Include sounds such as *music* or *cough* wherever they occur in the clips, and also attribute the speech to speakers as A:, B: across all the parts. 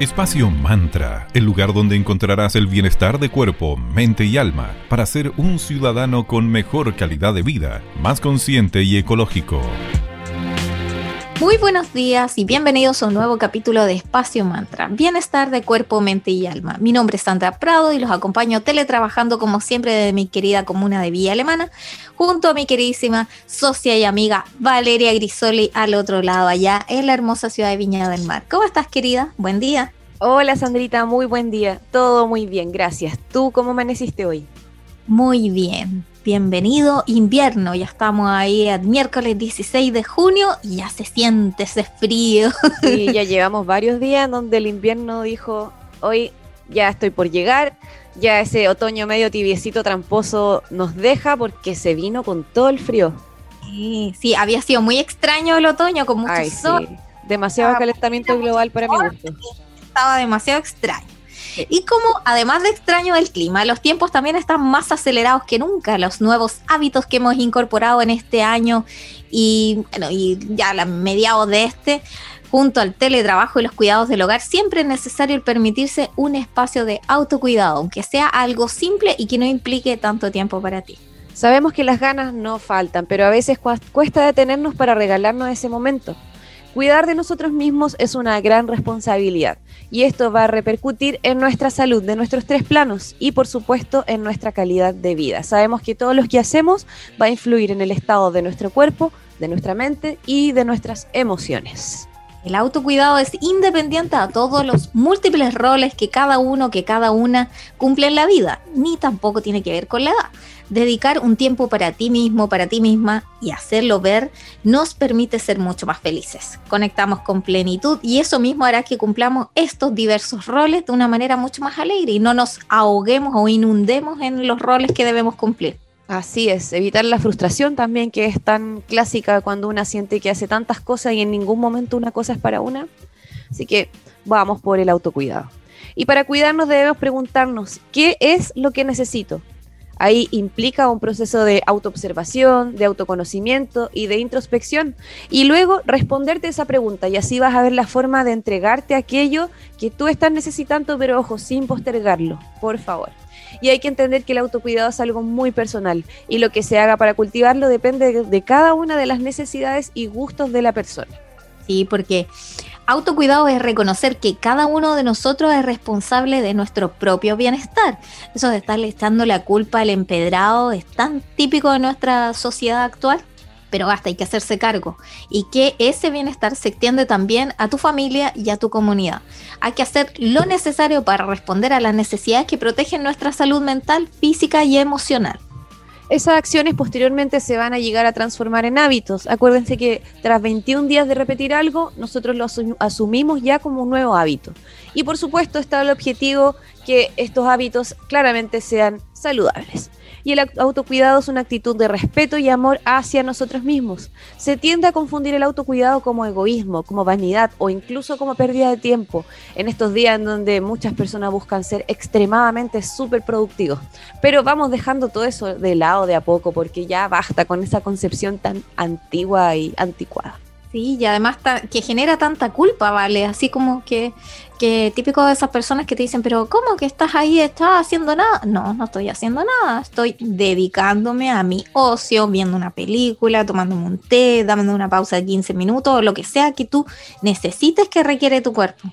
A: Espacio Mantra, el lugar donde encontrarás el bienestar de cuerpo, mente y alma para ser un ciudadano con mejor calidad de vida, más consciente y ecológico.
B: Muy buenos días y bienvenidos a un nuevo capítulo de Espacio Mantra, bienestar de cuerpo, mente y alma. Mi nombre es Sandra Prado y los acompaño teletrabajando como siempre de mi querida comuna de Villa Alemana, junto a mi queridísima socia y amiga Valeria Grisoli al otro lado, allá en la hermosa ciudad de Viña del Mar. ¿Cómo estás querida? Buen día.
C: Hola Sandrita, muy buen día. Todo muy bien, gracias. ¿Tú cómo amaneciste hoy?
B: Muy bien. Bienvenido invierno, ya estamos ahí el miércoles 16 de junio y ya se siente ese frío.
C: Sí, *laughs* ya llevamos varios días donde el invierno dijo, hoy ya estoy por llegar, ya ese otoño medio tibiecito tramposo nos deja porque se vino con todo el frío.
B: Sí, sí había sido muy extraño el otoño con mucho sol.
C: Demasiado calentamiento global para mi gusto.
B: Estaba demasiado extraño. Y como además de extraño el clima, los tiempos también están más acelerados que nunca. Los nuevos hábitos que hemos incorporado en este año y, bueno, y ya a mediados de este, junto al teletrabajo y los cuidados del hogar, siempre es necesario permitirse un espacio de autocuidado, aunque sea algo simple y que no implique tanto tiempo para ti.
C: Sabemos que las ganas no faltan, pero a veces cuesta detenernos para regalarnos ese momento. Cuidar de nosotros mismos es una gran responsabilidad y esto va a repercutir en nuestra salud de nuestros tres planos y por supuesto en nuestra calidad de vida. Sabemos que todo lo que hacemos va a influir en el estado de nuestro cuerpo, de nuestra mente y de nuestras emociones.
B: El autocuidado es independiente a todos los múltiples roles que cada uno, que cada una cumple en la vida, ni tampoco tiene que ver con la edad. Dedicar un tiempo para ti mismo, para ti misma y hacerlo ver nos permite ser mucho más felices. Conectamos con plenitud y eso mismo hará que cumplamos estos diversos roles de una manera mucho más alegre y no nos ahoguemos o inundemos en los roles que debemos cumplir.
C: Así es, evitar la frustración también que es tan clásica cuando una siente que hace tantas cosas y en ningún momento una cosa es para una. Así que vamos por el autocuidado. Y para cuidarnos debemos preguntarnos, ¿qué es lo que necesito? Ahí implica un proceso de autoobservación, de autoconocimiento y de introspección. Y luego responderte esa pregunta y así vas a ver la forma de entregarte aquello que tú estás necesitando, pero ojo, sin postergarlo, por favor y hay que entender que el autocuidado es algo muy personal y lo que se haga para cultivarlo depende de, cada una de las necesidades y gustos de la persona.
B: Sí, porque autocuidado es reconocer que cada uno de nosotros es responsable de nuestro propio bienestar. Eso de estarle echando la culpa al empedrado es tan típico de nuestra sociedad actual pero hasta hay que hacerse cargo y que ese bienestar se extiende también a tu familia y a tu comunidad. Hay que hacer lo necesario para responder a las necesidades que protegen nuestra salud mental, física y emocional.
C: Esas acciones posteriormente se van a llegar a transformar en hábitos. Acuérdense que tras 21 días de repetir algo, nosotros lo asumimos ya como un nuevo hábito. Y por supuesto está el objetivo que estos hábitos claramente sean saludables y el autocuidado es una actitud de respeto y amor hacia nosotros mismos. Se tiende a confundir el autocuidado como egoísmo, como vanidad o incluso como pérdida de tiempo en estos días en donde muchas personas buscan ser extremadamente súper productivos. Pero vamos dejando todo eso de lado de a poco porque ya basta con esa concepción tan antigua y anticuada.
B: Sí, y además que genera tanta culpa, ¿vale? Así como que, que típico de esas personas que te dicen, pero ¿cómo que estás ahí? ¿Estás haciendo nada? No, no estoy haciendo nada. Estoy dedicándome a mi ocio, viendo una película, tomándome un té, dando una pausa de 15 minutos, lo que sea que tú necesites que requiere tu cuerpo.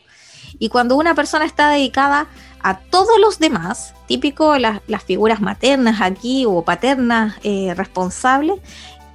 B: Y cuando una persona está dedicada a todos los demás, típico las, las figuras maternas aquí o paternas eh, responsables,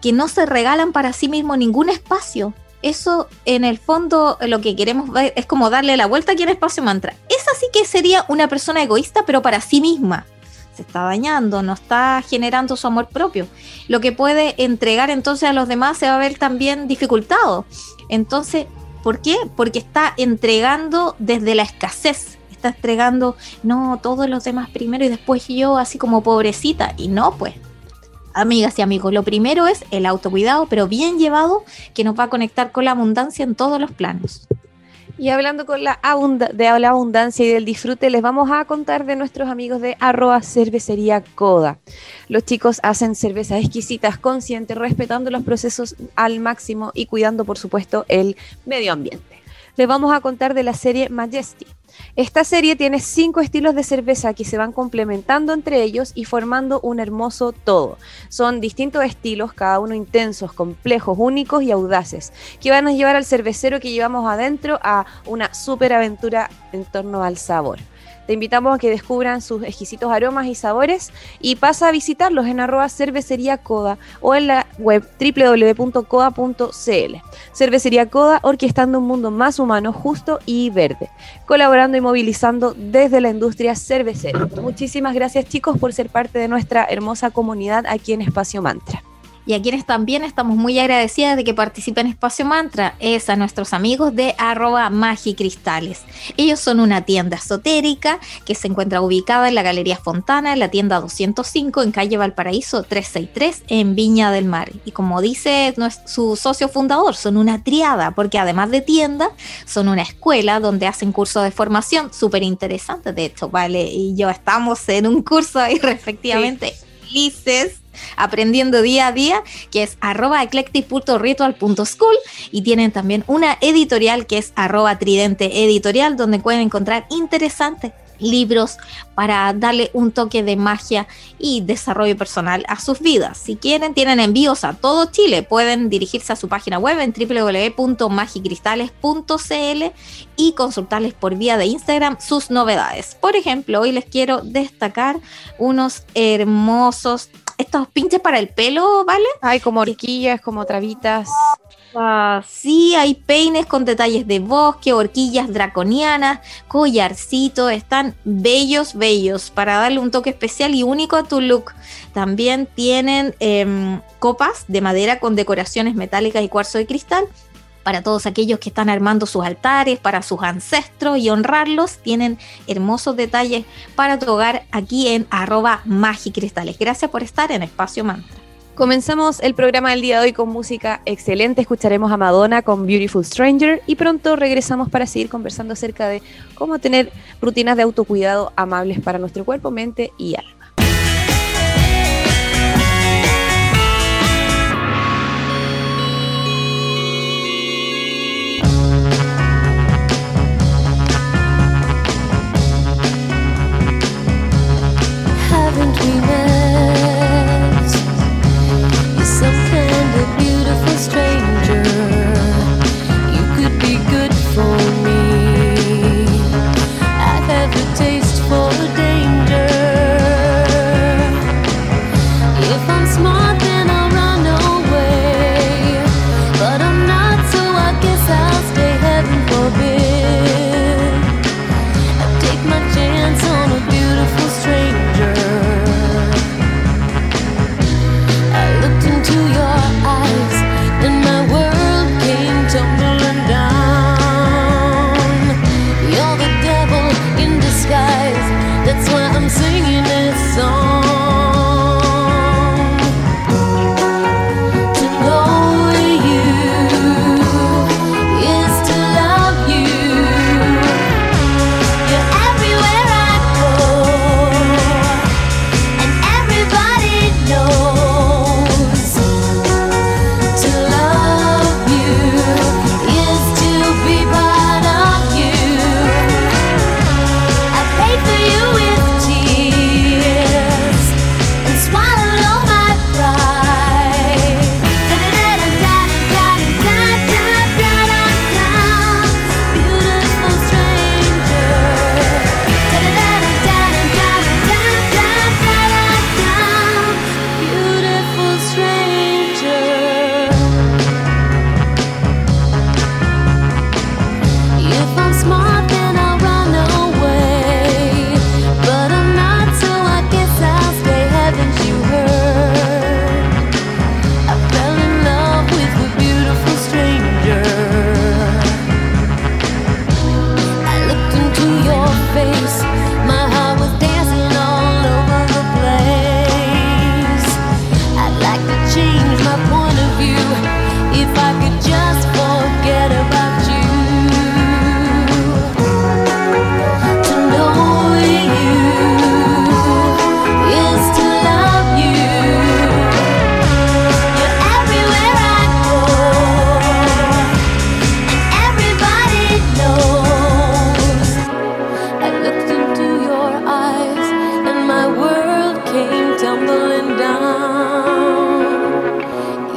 B: que no se regalan para sí mismo ningún espacio. Eso en el fondo lo que queremos ver es como darle la vuelta aquí en espacio mantra. Esa sí que sería una persona egoísta, pero para sí misma. Se está dañando, no está generando su amor propio. Lo que puede entregar entonces a los demás se va a ver también dificultado. Entonces, ¿por qué? Porque está entregando desde la escasez. Está entregando, no, todos los demás primero y después yo, así como pobrecita. Y no, pues, amigas y amigos, lo primero es el autocuidado, pero bien llevado, que nos va a conectar con la abundancia en todos los planos.
C: Y hablando con la de la abundancia y del disfrute, les vamos a contar de nuestros amigos de arroba cervecería Coda. Los chicos hacen cervezas exquisitas, conscientes, respetando los procesos al máximo y cuidando, por supuesto, el medio ambiente. Les vamos a contar de la serie Majesty. Esta serie tiene cinco estilos de cerveza que se van complementando entre ellos y formando un hermoso todo. Son distintos estilos, cada uno intensos, complejos, únicos y audaces, que van a llevar al cervecero que llevamos adentro a una super aventura en torno al sabor. Te invitamos a que descubran sus exquisitos aromas y sabores y pasa a visitarlos en arroba cervecería coda o en la web www.coda.cl. Cervecería Coda, orquestando un mundo más humano, justo y verde, colaborando y movilizando desde la industria cervecera. Muchísimas gracias chicos por ser parte de nuestra hermosa comunidad aquí en Espacio Mantra
B: y a quienes también estamos muy agradecidas de que participen en Espacio Mantra es a nuestros amigos de arroba magicristales. Ellos son una tienda esotérica que se encuentra ubicada en la Galería Fontana, en la tienda 205 en calle Valparaíso 363 en Viña del Mar. Y como dice su socio fundador, son una triada porque además de tienda, son una escuela donde hacen cursos de formación súper interesantes. De hecho, vale, y yo estamos en un curso ahí *laughs* respectivamente. Felices aprendiendo día a día, que es arroba eclectic.ritual.school y tienen también una editorial que es arroba tridente editorial, donde pueden encontrar interesantes libros para darle un toque de magia y desarrollo personal a sus vidas. Si quieren, tienen envíos a todo Chile. Pueden dirigirse a su página web en www.magicristales.cl y consultarles por vía de Instagram sus novedades. Por ejemplo, hoy les quiero destacar unos hermosos estos pinches para el pelo, ¿vale?
C: Hay como horquillas, como trabitas.
B: Ah, sí, hay peines con detalles de bosque, horquillas draconianas, collarcitos, están bellos, bellos, para darle un toque especial y único a tu look. También tienen em, copas de madera con decoraciones metálicas y cuarzo de cristal para todos aquellos que están armando sus altares, para sus ancestros y honrarlos, tienen hermosos detalles para tu hogar aquí en arroba magicristales. Gracias por estar en Espacio Mantra.
C: Comenzamos el programa del día de hoy con música excelente. Escucharemos a Madonna con Beautiful Stranger y pronto regresamos para seguir conversando acerca de cómo tener rutinas de autocuidado amables para nuestro cuerpo, mente y alma.
D: guys. That's why I'm singing this song.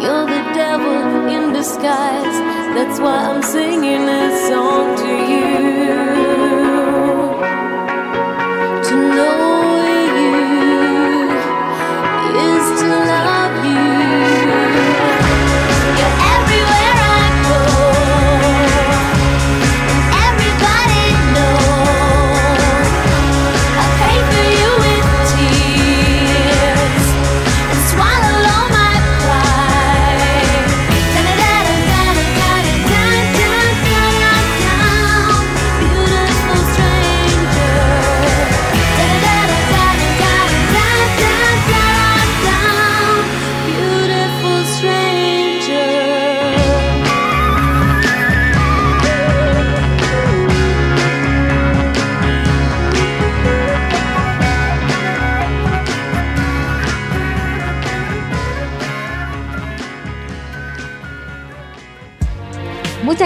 D: You're the devil in disguise. That's why I'm singing this song to you.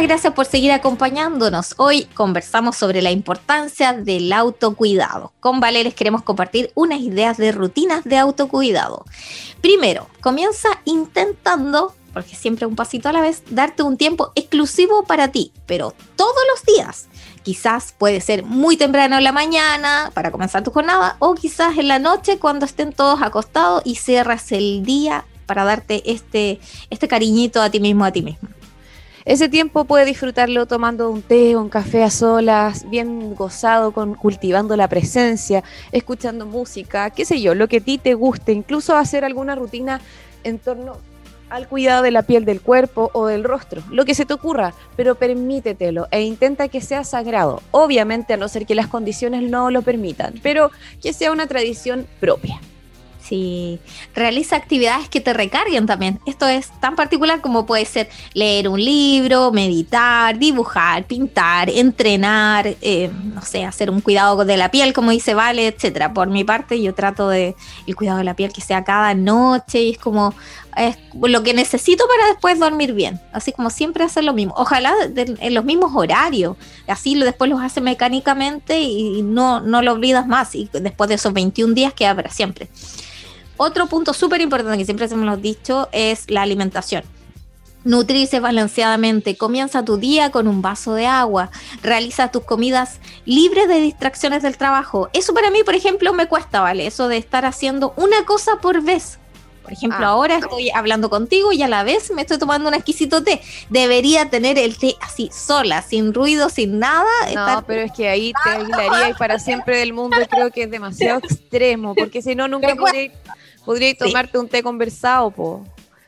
B: Gracias por seguir acompañándonos. Hoy conversamos sobre la importancia del autocuidado. Con Vale les queremos compartir unas ideas de rutinas de autocuidado. Primero, comienza intentando, porque siempre un pasito a la vez, darte un tiempo exclusivo para ti, pero todos los días. Quizás puede ser muy temprano en la mañana para comenzar tu jornada o quizás en la noche cuando estén todos acostados y cierras el día para darte este, este cariñito a ti mismo, a ti mismo.
C: Ese tiempo puede disfrutarlo tomando un té o un café a solas, bien gozado, con, cultivando la presencia, escuchando música, qué sé yo, lo que a ti te guste, incluso hacer alguna rutina en torno al cuidado de la piel del cuerpo o del rostro, lo que se te ocurra, pero permítetelo e intenta que sea sagrado, obviamente a no ser que las condiciones no lo permitan, pero que sea una tradición propia.
B: Sí, realiza actividades que te recarguen también. Esto es tan particular como puede ser leer un libro, meditar, dibujar, pintar, entrenar, eh, no sé, hacer un cuidado de la piel, como dice Vale, etcétera. Por mi parte, yo trato de el cuidado de la piel que sea cada noche y es como es lo que necesito para después dormir bien. Así como siempre hacer lo mismo. Ojalá en los mismos horarios. Así lo, después los hace mecánicamente y no, no lo olvidas más. Y después de esos 21 días queda para siempre. Otro punto súper importante que siempre hemos dicho es la alimentación. Nutrirse balanceadamente. Comienza tu día con un vaso de agua. Realiza tus comidas libres de distracciones del trabajo. Eso para mí, por ejemplo, me cuesta, ¿vale? Eso de estar haciendo una cosa por vez. Por ejemplo, ah. ahora estoy hablando contigo y a la vez me estoy tomando un exquisito té. Debería tener el té así, sola, sin ruido, sin nada.
C: No, pero es que ahí te *laughs* aislaría y para siempre del mundo creo que es demasiado *laughs* extremo, porque si no, nunca podría tomarte un té conversado, po.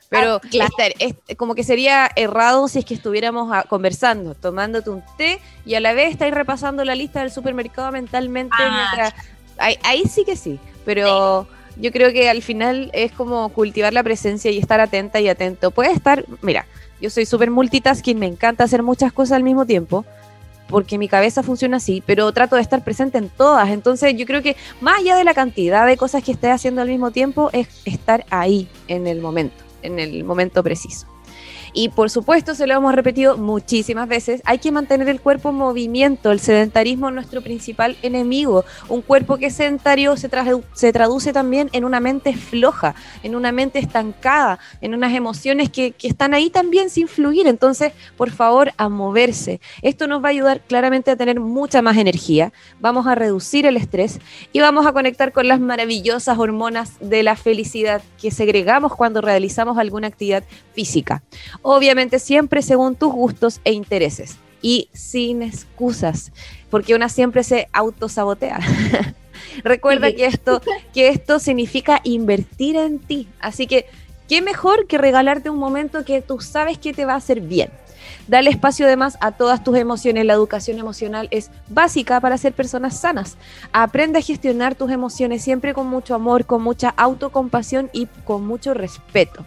C: Pero ah, es, como que sería errado si es que estuviéramos ah, conversando, tomándote un té y a la vez estáis repasando la lista del supermercado mentalmente. Ah, ahí, sí que sí, pero yo creo que al final es como cultivar la presencia y estar atenta y atento. Puede estar, mira, yo soy súper multitasking, me encanta hacer muchas cosas al mismo tiempo porque mi cabeza funciona así, pero trato de estar presente en todas. Entonces yo creo que más allá de la cantidad de cosas que esté haciendo al mismo tiempo, es estar ahí en el momento, en el momento preciso. Y por supuesto, se lo hemos repetido muchísimas veces, hay que mantener el cuerpo en movimiento. El sedentarismo es nuestro principal enemigo. Un cuerpo que es sedentario se, traduce también en una mente floja, en una mente estancada, en unas emociones que, que están ahí también sin fluir. Entonces, por favor, a moverse. Esto nos va a ayudar claramente a tener mucha más energía. Vamos a reducir el estrés y vamos a conectar con las maravillosas hormonas de la felicidad que segregamos cuando realizamos alguna actividad física obviamente siempre según tus gustos e intereses y sin excusas, porque una siempre se autosabotea. *laughs* Recuerda que esto, que esto significa invertir en ti, así que qué mejor que regalarte un momento que tú sabes que te va a hacer bien. Dale espacio además a todas tus emociones. La educación emocional es básica para ser personas sanas. Aprende a gestionar tus emociones siempre con mucho amor, con mucha autocompasión y con mucho respeto.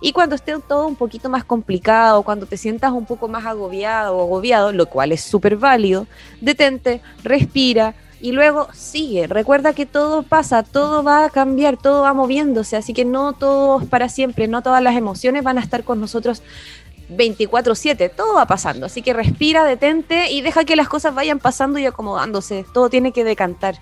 C: Y cuando esté todo un poquito más complicado, cuando te sientas un poco más agobiado o agobiado, lo cual es súper válido, detente, respira, y luego sigue. Recuerda que todo pasa, todo va a cambiar, todo va moviéndose, así que no todo es para siempre, no todas las emociones van a estar con nosotros 24/7, todo va pasando, así que respira, detente y deja que las cosas vayan pasando y acomodándose, todo tiene que decantar.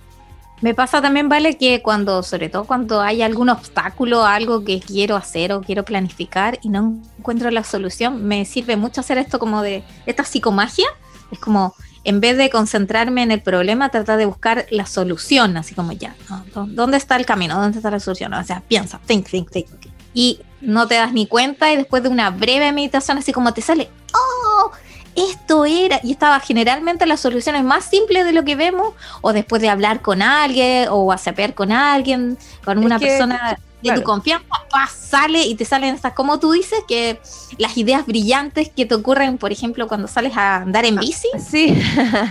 B: Me pasa también, vale, que cuando, sobre todo cuando hay algún obstáculo, algo que quiero hacer o quiero planificar y no encuentro la solución, me sirve mucho hacer esto como de esta psicomagia. Es como, en vez de concentrarme en el problema, tratar de buscar la solución, así como ya, ¿dónde está el camino? ¿Dónde está la solución? O sea, piensa, think, think, think. Y no te das ni cuenta y después de una breve meditación, así como te sale, oh, esto era, y estaba generalmente las soluciones más simples de lo que vemos, o después de hablar con alguien, o whatsappear con alguien, con una persona de tu confianza, sale y te salen estas, como tú dices, que las ideas brillantes que te ocurren, por ejemplo, cuando sales a andar en bici.
C: Sí,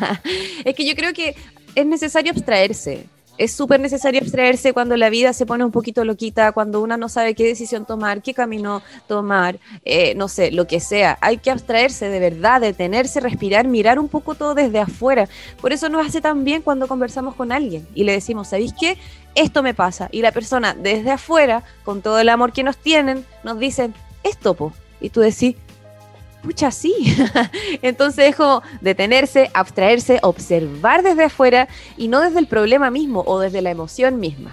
C: *laughs* es que yo creo que es necesario abstraerse es súper necesario abstraerse cuando la vida se pone un poquito loquita, cuando una no sabe qué decisión tomar, qué camino tomar, eh, no sé, lo que sea. Hay que abstraerse de verdad, detenerse, respirar, mirar un poco todo desde afuera. Por eso nos hace tan bien cuando conversamos con alguien y le decimos, ¿sabéis qué? Esto me pasa. Y la persona desde afuera, con todo el amor que nos tienen, nos dicen, esto, po. Y tú decís, pucha, sí. *laughs* Entonces es como detenerse, abstraerse, observar desde afuera y no desde el problema mismo o desde la emoción misma.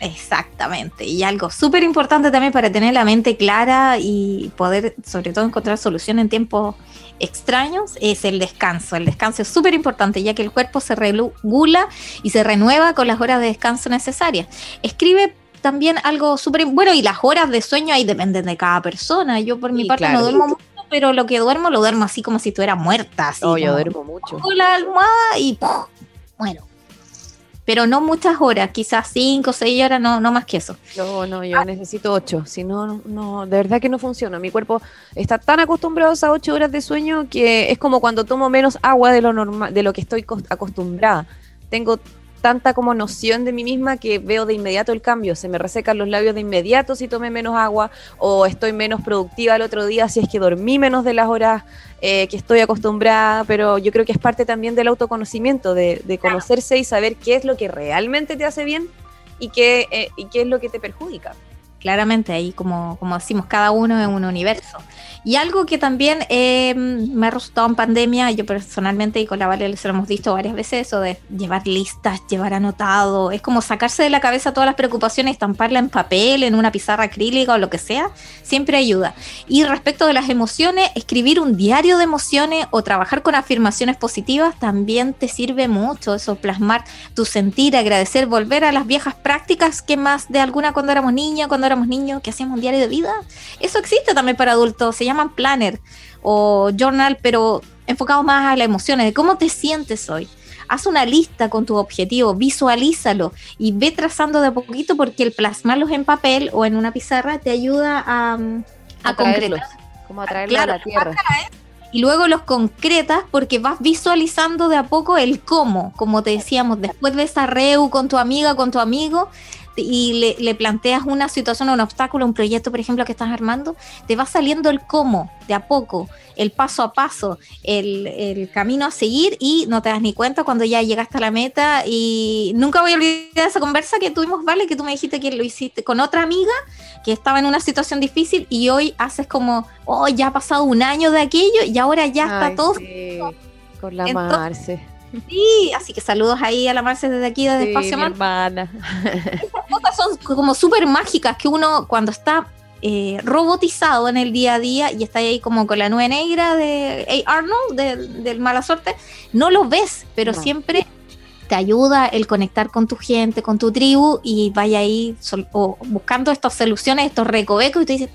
B: Exactamente. Y algo súper importante también para tener la mente clara y poder, sobre todo, encontrar solución en tiempos extraños es el descanso. El descanso es súper importante ya que el cuerpo se regula y se renueva con las horas de descanso necesarias. Escribe también algo súper bueno y las horas de sueño ahí dependen de cada persona. Yo por mi parte no duermo mucho pero lo que duermo lo duermo así como si estuviera muerta. Así,
C: yo duermo mucho.
B: Con la almohada y bueno. Pero no muchas horas, quizás cinco, seis horas, no, no más que eso.
C: No, no, yo necesito ocho. Si no, no, de verdad que no funciona. Mi cuerpo está tan acostumbrado a ocho horas de sueño que es como cuando tomo menos agua de lo normal, de lo que estoy acostumbrada. Tengo tanta como noción de mí misma que veo de inmediato el cambio. Se me resecan los labios de inmediato si tomé menos agua o estoy menos productiva el otro día si es que dormí menos de las horas eh, que estoy acostumbrada, pero yo creo que es parte también del autoconocimiento, de, conocerse y saber qué es lo que realmente te hace bien y qué, eh, y qué es lo que te perjudica.
B: Claramente, ahí como, como decimos, cada uno es un universo. Y algo que también eh, me ha resultado en pandemia, yo personalmente y con la Vale lo hemos visto varias veces, eso de llevar listas, llevar anotado, es como sacarse de la cabeza todas las preocupaciones, estamparla en papel, en una pizarra acrílica o lo que sea, siempre ayuda. Y respecto de las emociones, escribir un diario de emociones o trabajar con afirmaciones positivas también te sirve mucho, eso, plasmar tu sentir, agradecer, volver a las viejas prácticas que más de alguna cuando éramos niños, cuando éramos niños, que hacíamos un diario de vida. Eso existe también para adultos, se llaman planner o journal, pero enfocado más a las emociones, de cómo te sientes hoy. Haz una lista con tu objetivo, visualízalo y ve trazando de a poquito porque el plasmarlos en papel o en una pizarra te ayuda a, a, concretar.
C: Como a traerlo a la tierra.
B: Y luego los concretas porque vas visualizando de a poco el cómo, como te decíamos, después de esa reu con tu amiga, con tu amigo, y le, planteas una situación, un obstáculo, un proyecto, por ejemplo, que estás armando, te va saliendo el cómo, de a poco, el paso a paso, el, camino a seguir y no te das ni cuenta cuando ya llegaste a la meta. Y nunca voy a olvidar esa conversa que tuvimos, ¿vale? Que tú me dijiste que lo hiciste con otra amiga que estaba en una situación difícil y hoy haces como, oh, ya ha pasado un año de aquello y ahora ya está todo.
C: con la Marce. *laughs*
B: Sí, así que saludos ahí a la Marce desde aquí, desde Espacio
C: mi hermana. *laughs*
B: cosas son como súper mágicas que uno cuando está eh, robotizado en el día a día y está ahí como con la nube negra de. Arnold, del mala suerte, no lo ves, pero siempre te ayuda el conectar con tu gente, con tu tribu y vaya ahí buscando estas soluciones, estos recovecos y te dices,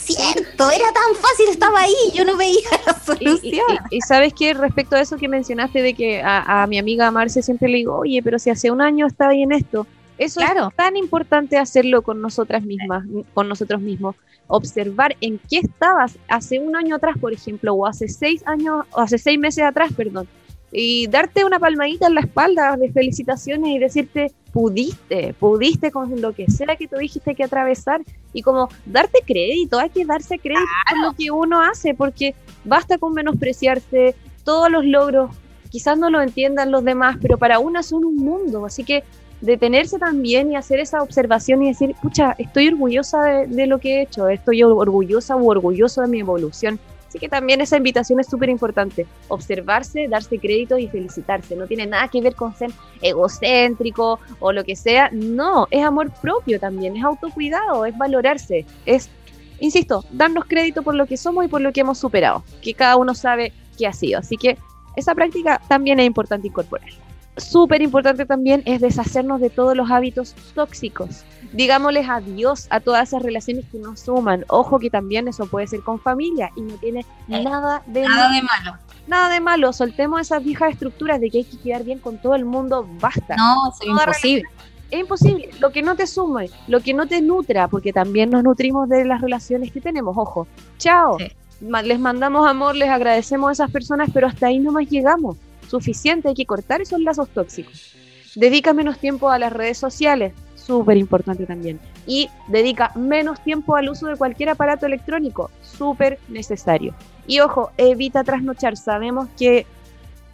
B: cierto, era tan fácil, estaba ahí, yo no veía la *laughs* solución.
C: Y, sabes que respecto a eso que mencionaste de que a, mi amiga Marce siempre le digo, oye, pero si hace un año estaba ahí en esto, eso es tan importante hacerlo con nosotras mismas, con nosotros mismos. Observar en qué estabas hace un año atrás, por ejemplo, o hace seis años, o hace seis meses atrás, perdón. Y darte una palmadita en la espalda de felicitaciones y decirte, pudiste, pudiste con lo que sea que tú dijiste que atravesar y como darte crédito, hay que darse crédito por lo que uno hace, porque basta con menospreciarse todos los logros, quizás no lo entiendan los demás, pero para una son un mundo, así que detenerse también y hacer esa observación y decir, pucha, estoy orgullosa de, lo que he hecho, estoy orgullosa u orgulloso de mi evolución Así que también esa invitación es súper importante. Observarse, darse crédito y felicitarse. No tiene nada que ver con ser egocéntrico o lo que sea. No, es amor propio también, es autocuidado, es valorarse, es, insisto, darnos crédito por lo que somos y por lo que hemos superado, que cada uno sabe qué ha sido. Así que esa práctica también es importante incorporar súper importante también es deshacernos de todos los hábitos tóxicos. Digámosles adiós a todas esas relaciones que nos suman. Ojo que también eso puede ser con familia y no tiene eh, nada de,
B: nada de malo.
C: Nada de malo. Soltemos esas viejas estructuras de que hay que quedar bien con todo el mundo. Basta.
B: No, es imposible.
C: Es imposible. Lo que no te sume, lo que no te nutra, porque también nos nutrimos de las relaciones que tenemos. Ojo. Chao. Les mandamos amor, les agradecemos a esas personas, pero hasta ahí no más llegamos suficiente, hay que cortar esos lazos tóxicos. Dedica menos tiempo a las redes sociales, súper importante también. Y dedica menos tiempo al uso de cualquier aparato electrónico, súper necesario. Y ojo, evita trasnochar. Sabemos que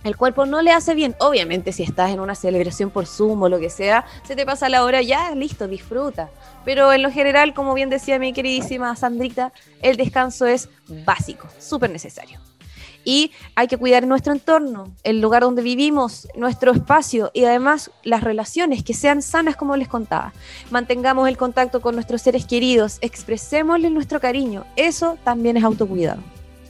C: el cuerpo no le hace bien. Obviamente, si estás en una celebración por Zoom o lo que sea, se te pasa la hora, ya, listo, disfruta. Pero en lo general, como bien decía mi queridísima Sandrita, el descanso es básico, súper necesario y hay que cuidar nuestro entorno, el lugar donde vivimos, nuestro espacio y además las relaciones que sean sanas como les contaba. Mantengamos el contacto con nuestros seres queridos, expresémosles nuestro cariño, eso también es autocuidado.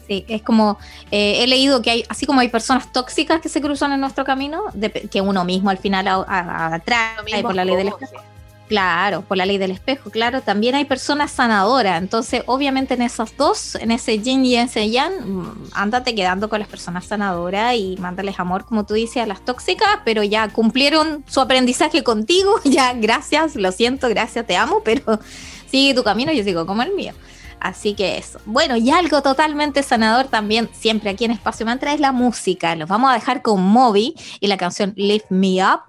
B: Sí, es como, eh, he leído que hay, así como hay personas tóxicas que se cruzan en nuestro camino, que uno mismo al final atrae por la ley del espejo Claro, por la ley del espejo, claro. También hay personas sanadoras. Entonces, obviamente en esas dos, en ese yin y ese yang, mm, ándate quedando con las personas sanadoras y mándales amor, como tú dices, a las tóxicas, pero ya cumplieron su aprendizaje contigo. *laughs* Ya, gracias, lo siento, gracias, te amo, pero sigue tu camino, yo sigo como el mío. Así que eso. Bueno, y algo totalmente sanador también, siempre aquí en Espacio Mantra, es la música. Los vamos a dejar con Moby y la canción Lift Me Up.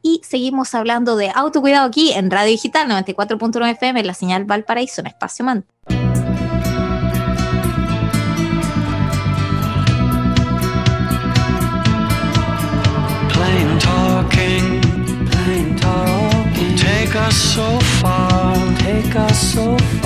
B: Y seguimos hablando de autocuidado aquí en Radio Digital 94.9 FM, la señal Valparaíso en Espacio Mantra. take us so far, take us so far.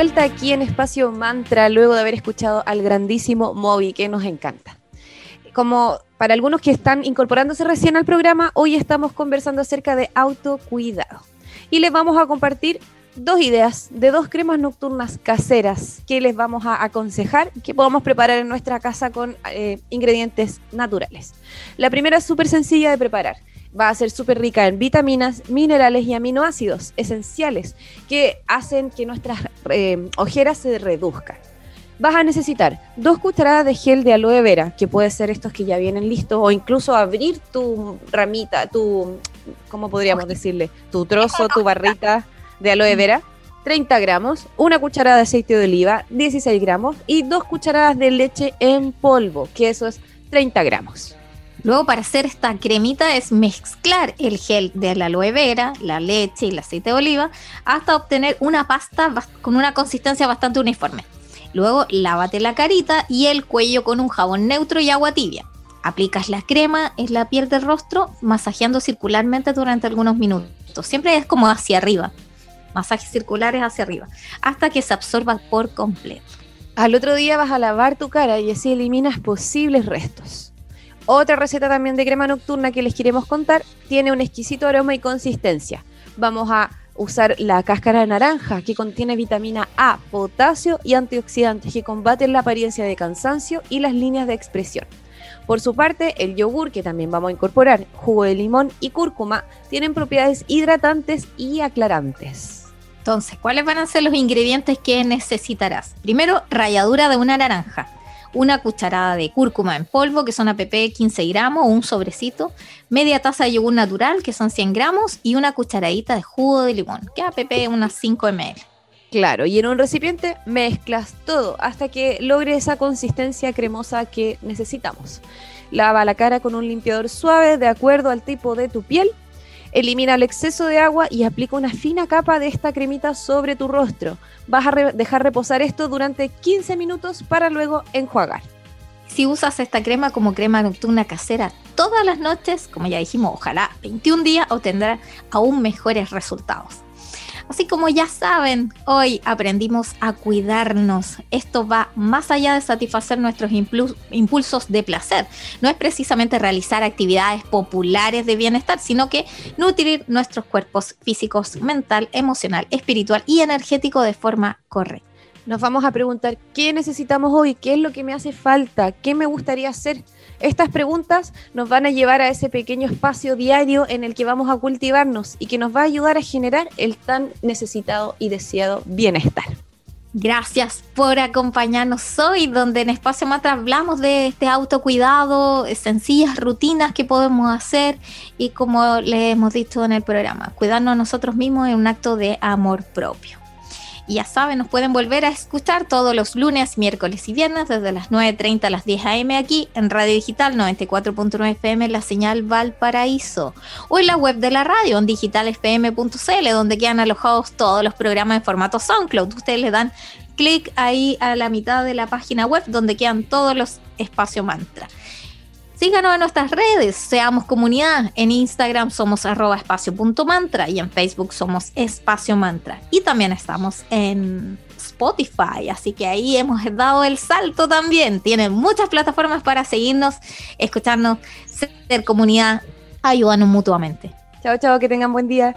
C: Vuelta aquí en Espacio Mantra, luego de haber escuchado al grandísimo Moby, que nos encanta. Como para algunos que están incorporándose recién al programa, hoy estamos conversando acerca de autocuidado. Y les vamos a compartir dos ideas de dos cremas nocturnas caseras que les vamos a aconsejar que podamos preparar en nuestra casa con eh, ingredientes naturales. La primera es súper sencilla de preparar va a ser súper rica en vitaminas, minerales y aminoácidos esenciales que hacen que nuestras eh, ojeras se reduzcan. Vas a necesitar dos cucharadas de gel de aloe vera, que puede ser estos que ya vienen listos, o incluso abrir tu ramita, tu, ¿cómo podríamos decirle? Tu trozo, tu barrita de aloe vera. 30 gramos, una cucharada de aceite de oliva, 16 gramos, y dos cucharadas de leche en polvo, que eso es 30 gramos.
B: Luego para hacer esta cremita es mezclar el gel de la aloe vera, la leche y el aceite de oliva hasta obtener una pasta con una consistencia bastante uniforme. Luego lávate la carita y el cuello con un jabón neutro y agua tibia. Aplicas la crema en la piel del rostro masajeando circularmente durante algunos minutos. Siempre es como hacia arriba. Masajes circulares hacia arriba. Hasta que se absorba por completo.
C: Al otro día vas a lavar tu cara y así eliminas posibles restos. Otra receta también de crema nocturna que les queremos contar tiene un exquisito aroma y consistencia. Vamos a usar la cáscara de naranja que contiene vitamina A, potasio y antioxidantes que combaten la apariencia de cansancio y las líneas de expresión. Por su parte, el yogur, que también vamos a incorporar, jugo de limón y cúrcuma, tienen propiedades hidratantes y aclarantes.
B: Entonces, ¿cuáles van a ser los ingredientes que necesitarás? Primero, ralladura de una naranja una cucharada de cúrcuma en polvo, que son app 15 gramos, un sobrecito, media taza de yogur natural, que son 100 gramos, y una cucharadita de jugo de limón, que app unas 5 ml.
C: Claro, y en un recipiente mezclas todo hasta que logre esa consistencia cremosa que necesitamos. Lava la cara con un limpiador suave de acuerdo al tipo de tu piel Elimina el exceso de agua y aplica una fina capa de esta cremita sobre tu rostro. Vas a dejar reposar esto durante 15 minutos para luego enjuagar.
B: Si usas esta crema como crema nocturna casera todas las noches, como ya dijimos, ojalá 21 días obtendrás aún mejores resultados. Así como ya saben, hoy aprendimos a cuidarnos. Esto va más allá de satisfacer nuestros impulsos de placer. No es precisamente realizar actividades populares de bienestar, sino que nutrir nuestros cuerpos físicos, mental, emocional, espiritual y energético de forma correcta.
C: Nos vamos a preguntar qué necesitamos hoy, qué es lo que me hace falta, qué me gustaría hacer estas preguntas nos van a llevar a ese pequeño espacio diario en el que vamos a cultivarnos y que nos va a ayudar a generar el tan necesitado y deseado bienestar.
B: Gracias por acompañarnos hoy, donde en Espacio Matra hablamos de este autocuidado, sencillas rutinas que podemos hacer y como le hemos dicho en el programa, cuidarnos a nosotros mismos es un acto de amor propio. Y ya saben, nos pueden volver a escuchar todos los lunes, miércoles y viernes desde las 9.30 a las 10 a.m. aquí en Radio Digital 94.9 FM, la señal Valparaíso. O en la web de la radio, en digitalfm.cl, donde quedan alojados todos los programas en formato SoundCloud. Ustedes le dan clic ahí a la mitad de la página web donde quedan todos los espacios mantra. Síganos en nuestras redes, seamos comunidad. En Instagram somos arroba espacio.mantra y en Facebook somos espacio mantra. Y también estamos en Spotify, así que ahí hemos dado el salto también. Tienen muchas plataformas para seguirnos, escucharnos, ser comunidad, ayudarnos mutuamente.
C: Chao, chao, que tengan buen día.